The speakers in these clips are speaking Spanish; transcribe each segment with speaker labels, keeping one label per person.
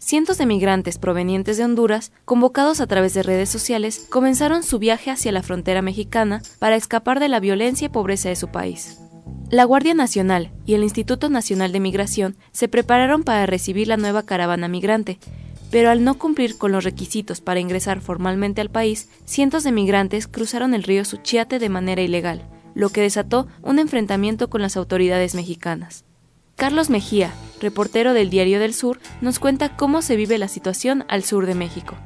Speaker 1: cientos de migrantes provenientes de Honduras, convocados a través de redes sociales, comenzaron su viaje hacia la frontera mexicana para escapar de la violencia y pobreza de su país. La Guardia Nacional y el Instituto Nacional de Migración se prepararon para recibir la nueva caravana migrante, pero al no cumplir con los requisitos para ingresar formalmente al país, cientos de migrantes cruzaron el río Suchiate de manera ilegal, lo que desató un enfrentamiento con las autoridades mexicanas. Carlos Mejía, reportero del Diario del Sur, nos cuenta cómo se vive la situación al sur de México.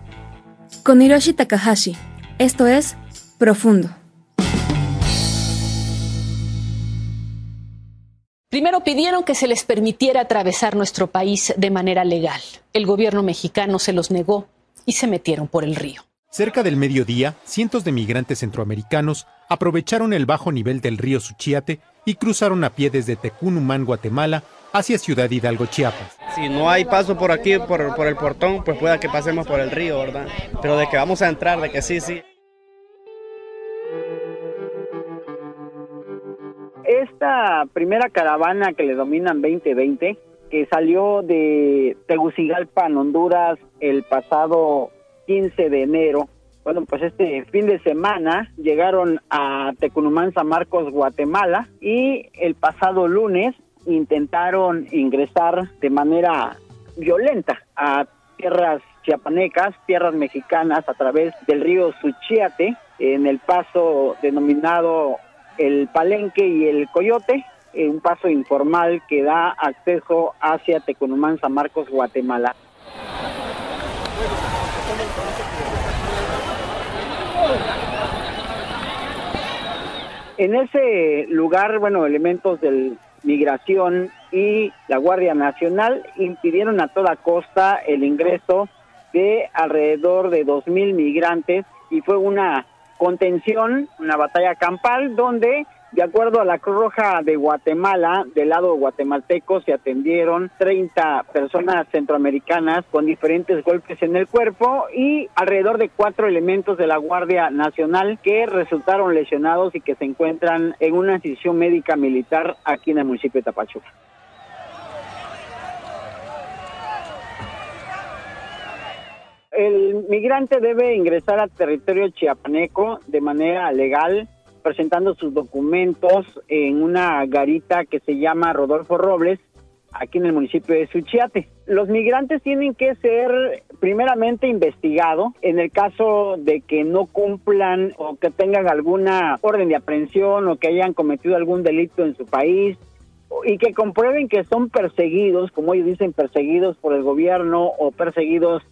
Speaker 2: Con Hiroshi Takahashi, esto es Profundo.
Speaker 3: Primero pidieron que se les permitiera atravesar nuestro país de manera legal. El gobierno mexicano se los negó y se metieron por el río.
Speaker 4: Cerca del mediodía, cientos de migrantes centroamericanos aprovecharon el bajo nivel del río Suchiate y cruzaron a pie desde Tecunumán, Guatemala, hacia Ciudad Hidalgo, Chiapas.
Speaker 5: Si no hay paso por aquí, por, por el portón, pues pueda que pasemos por el río, ¿verdad? Pero de que vamos a entrar, de que sí, sí.
Speaker 6: Esta primera caravana que le dominan 2020, que salió de Tegucigalpa, en Honduras, el pasado 15 de enero, bueno, pues este fin de semana llegaron a Tecunumán, San Marcos, Guatemala, y el pasado lunes intentaron ingresar de manera violenta a tierras chiapanecas, tierras mexicanas, a través del río Suchiate, en el paso denominado el Palenque y el Coyote, un paso informal que da acceso hacia Tecunumán, San Marcos, Guatemala. En ese lugar, bueno, elementos de migración y la Guardia Nacional impidieron a toda costa el ingreso de alrededor de 2.000 migrantes y fue una contención, una batalla campal donde de acuerdo a la Cruz Roja de Guatemala, del lado guatemalteco se atendieron 30 personas centroamericanas con diferentes golpes en el cuerpo y alrededor de cuatro elementos de la Guardia Nacional que resultaron lesionados y que se encuentran en una institución médica militar aquí en el municipio de Tapachula. El migrante debe ingresar al territorio chiapaneco de manera legal presentando sus documentos en una garita que se llama Rodolfo Robles, aquí en el municipio de Suchiate. Los migrantes tienen que ser primeramente investigados en el caso de que no cumplan o que tengan alguna orden de aprehensión o que hayan cometido algún delito en su país y que comprueben que son perseguidos, como ellos dicen, perseguidos por el gobierno o perseguidos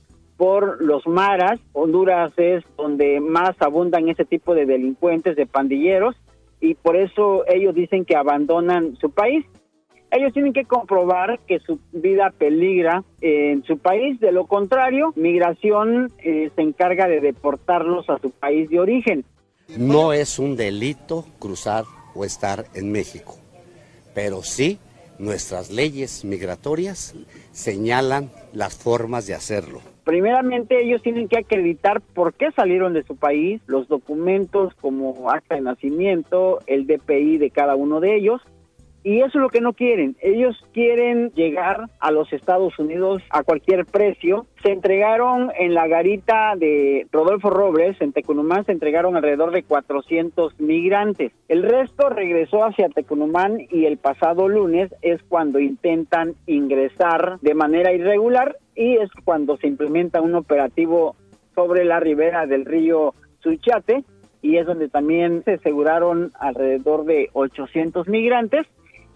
Speaker 6: por los maras. Honduras es donde más abundan ese tipo de delincuentes, de pandilleros, y por eso ellos dicen que abandonan su país. Ellos tienen que comprobar que su vida peligra en su país, de lo contrario, migración eh, se encarga de deportarlos a su país de origen.
Speaker 7: No es un delito cruzar o estar en México, pero sí nuestras leyes migratorias señalan las formas de hacerlo.
Speaker 6: Primeramente ellos tienen que acreditar por qué salieron de su país, los documentos como acta de nacimiento, el DPI de cada uno de ellos, y eso es lo que no quieren. Ellos quieren llegar a los Estados Unidos a cualquier precio. Se entregaron en la garita de Rodolfo Robles, en Tecunumán, se entregaron alrededor de 400 migrantes. El resto regresó hacia Tecunumán y el pasado lunes es cuando intentan ingresar de manera irregular y es cuando se implementa un operativo sobre la ribera del río Suchate y es donde también se aseguraron alrededor de 800 migrantes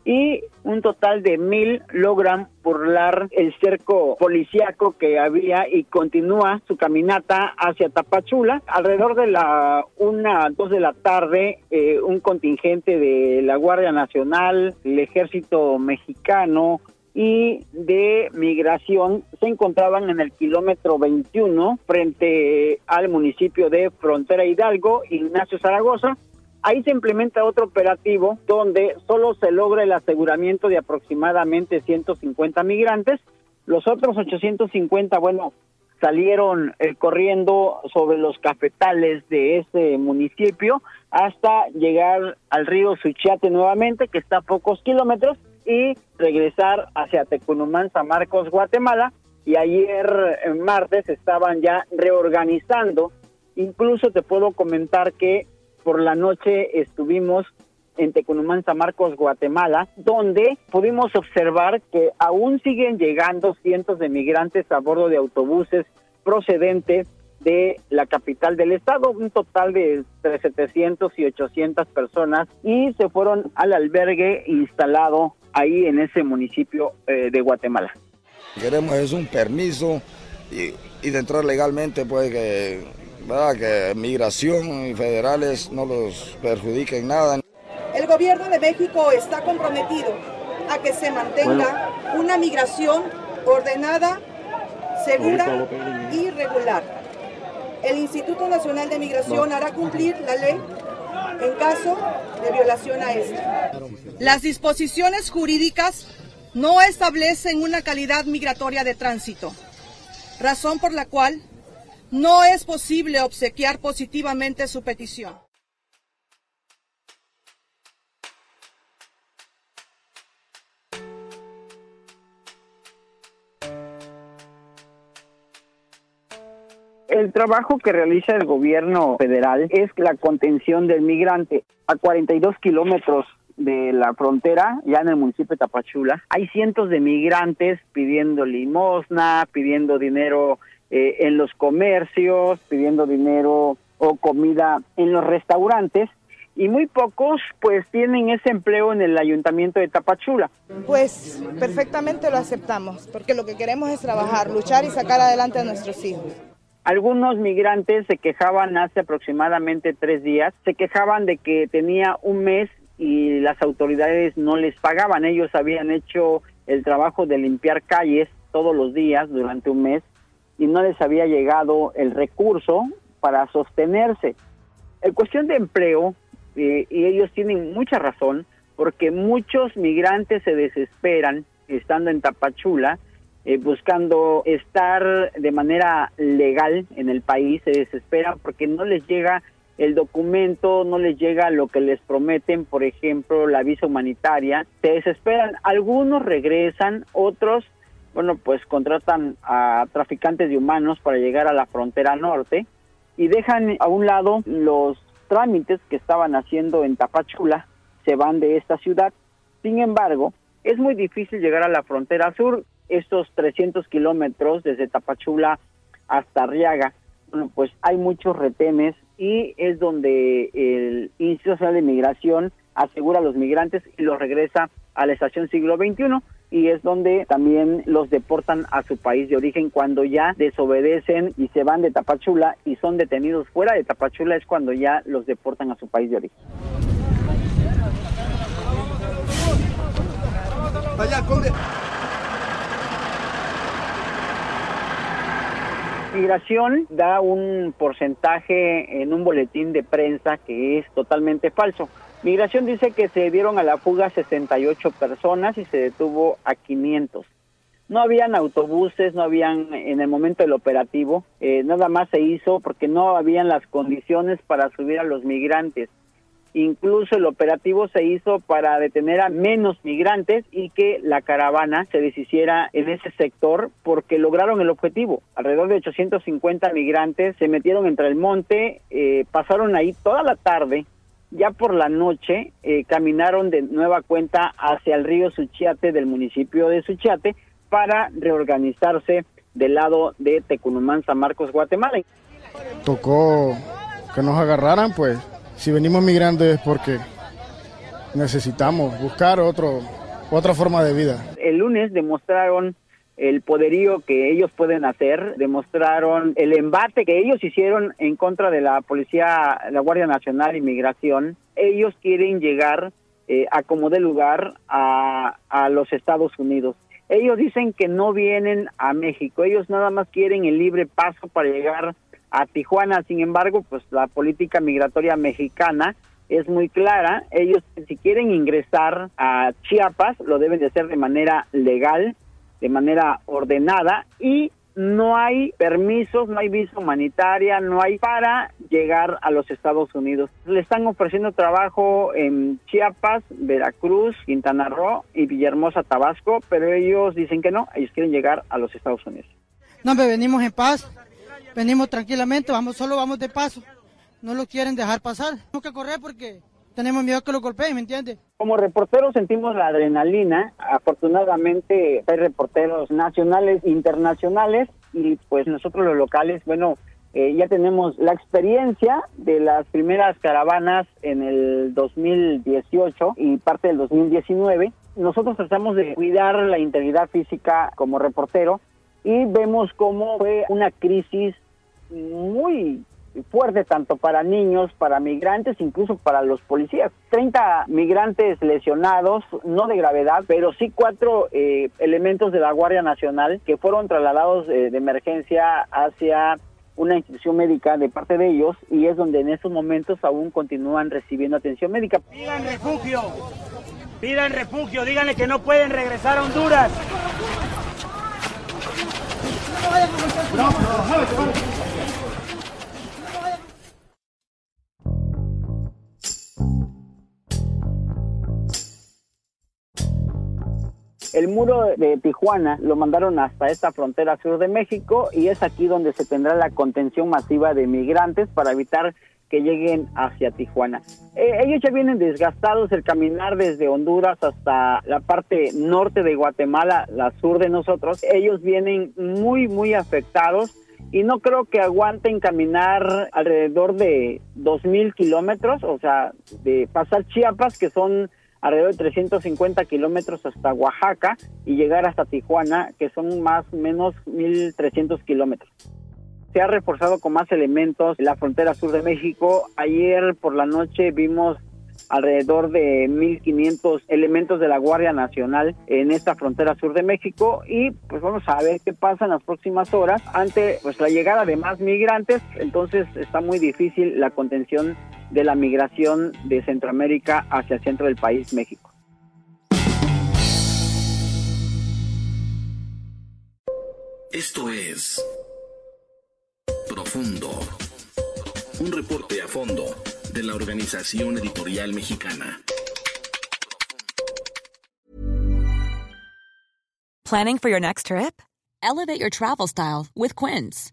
Speaker 6: y un total de mil logran burlar el cerco policíaco que había y continúa su caminata hacia Tapachula. Alrededor de la una, dos de la tarde, eh, un contingente de la Guardia Nacional, el Ejército Mexicano, y de migración se encontraban en el kilómetro 21 frente al municipio de Frontera Hidalgo, Ignacio Zaragoza, Ahí se implementa otro operativo donde solo se logra el aseguramiento de aproximadamente 150 migrantes. Los otros 850, bueno, salieron eh, corriendo sobre los cafetales de ese municipio hasta llegar al río Suchiate nuevamente, que está a pocos kilómetros, y regresar hacia Tecunumán, San Marcos, Guatemala. Y ayer, en martes, estaban ya reorganizando. Incluso te puedo comentar que por la noche estuvimos en Tecunumán, San Marcos, Guatemala, donde pudimos observar que aún siguen llegando cientos de migrantes a bordo de autobuses procedentes de la capital del estado, un total de entre 700 y 800 personas, y se fueron al albergue instalado ahí en ese municipio eh, de Guatemala.
Speaker 8: Queremos es un permiso y, y de entrar legalmente, pues que que migración y federales no los perjudiquen nada.
Speaker 9: El gobierno de México está comprometido a que se mantenga una migración ordenada, segura y regular. El Instituto Nacional de Migración hará cumplir la ley en caso de violación a esta. Las disposiciones jurídicas no establecen una calidad migratoria de tránsito, razón por la cual no es posible obsequiar positivamente su petición.
Speaker 6: El trabajo que realiza el gobierno federal es la contención del migrante. A 42 kilómetros de la frontera, ya en el municipio de Tapachula, hay cientos de migrantes pidiendo limosna, pidiendo dinero eh, en los comercios, pidiendo dinero o comida en los restaurantes y muy pocos pues tienen ese empleo en el ayuntamiento de Tapachula.
Speaker 9: Pues perfectamente lo aceptamos, porque lo que queremos es trabajar, luchar y sacar adelante a nuestros hijos.
Speaker 6: Algunos migrantes se quejaban hace aproximadamente tres días, se quejaban de que tenía un mes y las autoridades no les pagaban. Ellos habían hecho el trabajo de limpiar calles todos los días durante un mes y no les había llegado el recurso para sostenerse. En cuestión de empleo, eh, y ellos tienen mucha razón, porque muchos migrantes se desesperan estando en Tapachula, eh, buscando estar de manera legal en el país, se desesperan porque no les llega el documento, no les llega lo que les prometen, por ejemplo, la visa humanitaria, se desesperan, algunos regresan, otros bueno, pues contratan a traficantes de humanos para llegar a la frontera norte y dejan a un lado los trámites que estaban haciendo en Tapachula, se van de esta ciudad. Sin embargo, es muy difícil llegar a la frontera sur, estos 300 kilómetros desde Tapachula hasta Arriaga. Bueno, pues hay muchos retenes y es donde el Instituto Nacional de Migración asegura a los migrantes y los regresa a la estación siglo XXI y es donde también los deportan a su país de origen cuando ya desobedecen y se van de Tapachula y son detenidos fuera de Tapachula es cuando ya los deportan a su país de origen. Migración da un porcentaje en un boletín de prensa que es totalmente falso. Migración dice que se dieron a la fuga 68 personas y se detuvo a 500. No habían autobuses, no habían en el momento del operativo, eh, nada más se hizo porque no habían las condiciones para subir a los migrantes. Incluso el operativo se hizo para detener a menos migrantes y que la caravana se deshiciera en ese sector porque lograron el objetivo. Alrededor de 850 migrantes se metieron entre el monte, eh, pasaron ahí toda la tarde ya por la noche eh, caminaron de nueva cuenta hacia el río Suchiate del municipio de Suchiate para reorganizarse del lado de Tecunumán, San Marcos, Guatemala.
Speaker 10: Tocó que nos agarraran, pues si venimos migrando es porque necesitamos buscar otro, otra forma de vida.
Speaker 6: El lunes demostraron el poderío que ellos pueden hacer, demostraron el embate que ellos hicieron en contra de la policía, la Guardia Nacional Inmigración. Ellos quieren llegar eh, a como de lugar a, a los Estados Unidos. Ellos dicen que no vienen a México, ellos nada más quieren el libre paso para llegar a Tijuana. Sin embargo, pues la política migratoria mexicana es muy clara. Ellos si quieren ingresar a Chiapas lo deben de hacer de manera legal, de manera ordenada y no hay permisos, no hay visa humanitaria, no hay para llegar a los Estados Unidos. Le están ofreciendo trabajo en Chiapas, Veracruz, Quintana Roo y Villahermosa, Tabasco, pero ellos dicen que no, ellos quieren llegar a los Estados Unidos.
Speaker 11: No, me venimos en paz, venimos tranquilamente, vamos solo vamos de paso. No lo quieren dejar pasar. Tenemos que correr porque tenemos miedo que lo golpeen, ¿me entiendes?
Speaker 6: Como reporteros sentimos la adrenalina. Afortunadamente hay reporteros nacionales internacionales y pues nosotros los locales, bueno, eh, ya tenemos la experiencia de las primeras caravanas en el 2018 y parte del 2019. Nosotros tratamos de cuidar la integridad física como reportero y vemos cómo fue una crisis muy fuerte tanto para niños, para migrantes, incluso para los policías. 30 migrantes lesionados, no de gravedad, pero sí cuatro eh, elementos de la Guardia Nacional que fueron trasladados eh, de emergencia hacia una institución médica de parte de ellos y es donde en estos momentos aún continúan recibiendo atención médica.
Speaker 12: Pidan refugio, pidan refugio, díganle que no pueden regresar a Honduras.
Speaker 6: El muro de Tijuana lo mandaron hasta esta frontera sur de México y es aquí donde se tendrá la contención masiva de migrantes para evitar que lleguen hacia Tijuana. Eh, ellos ya vienen desgastados el caminar desde Honduras hasta la parte norte de Guatemala, la sur de nosotros. Ellos vienen muy, muy afectados y no creo que aguanten caminar alrededor de 2.000 kilómetros, o sea, de pasar Chiapas, que son alrededor de 350 kilómetros hasta Oaxaca y llegar hasta Tijuana, que son más o menos 1.300 kilómetros. Se ha reforzado con más elementos la frontera sur de México. Ayer por la noche vimos alrededor de 1.500 elementos de la Guardia Nacional en esta frontera sur de México y pues vamos a ver qué pasa en las próximas horas ante pues la llegada de más migrantes, entonces está muy difícil la contención de la migración de Centroamérica hacia el centro del país, México.
Speaker 13: Esto es Profundo, un reporte a fondo de la Organización Editorial Mexicana.
Speaker 14: Planning for your next trip? Elevate your travel style with Quince.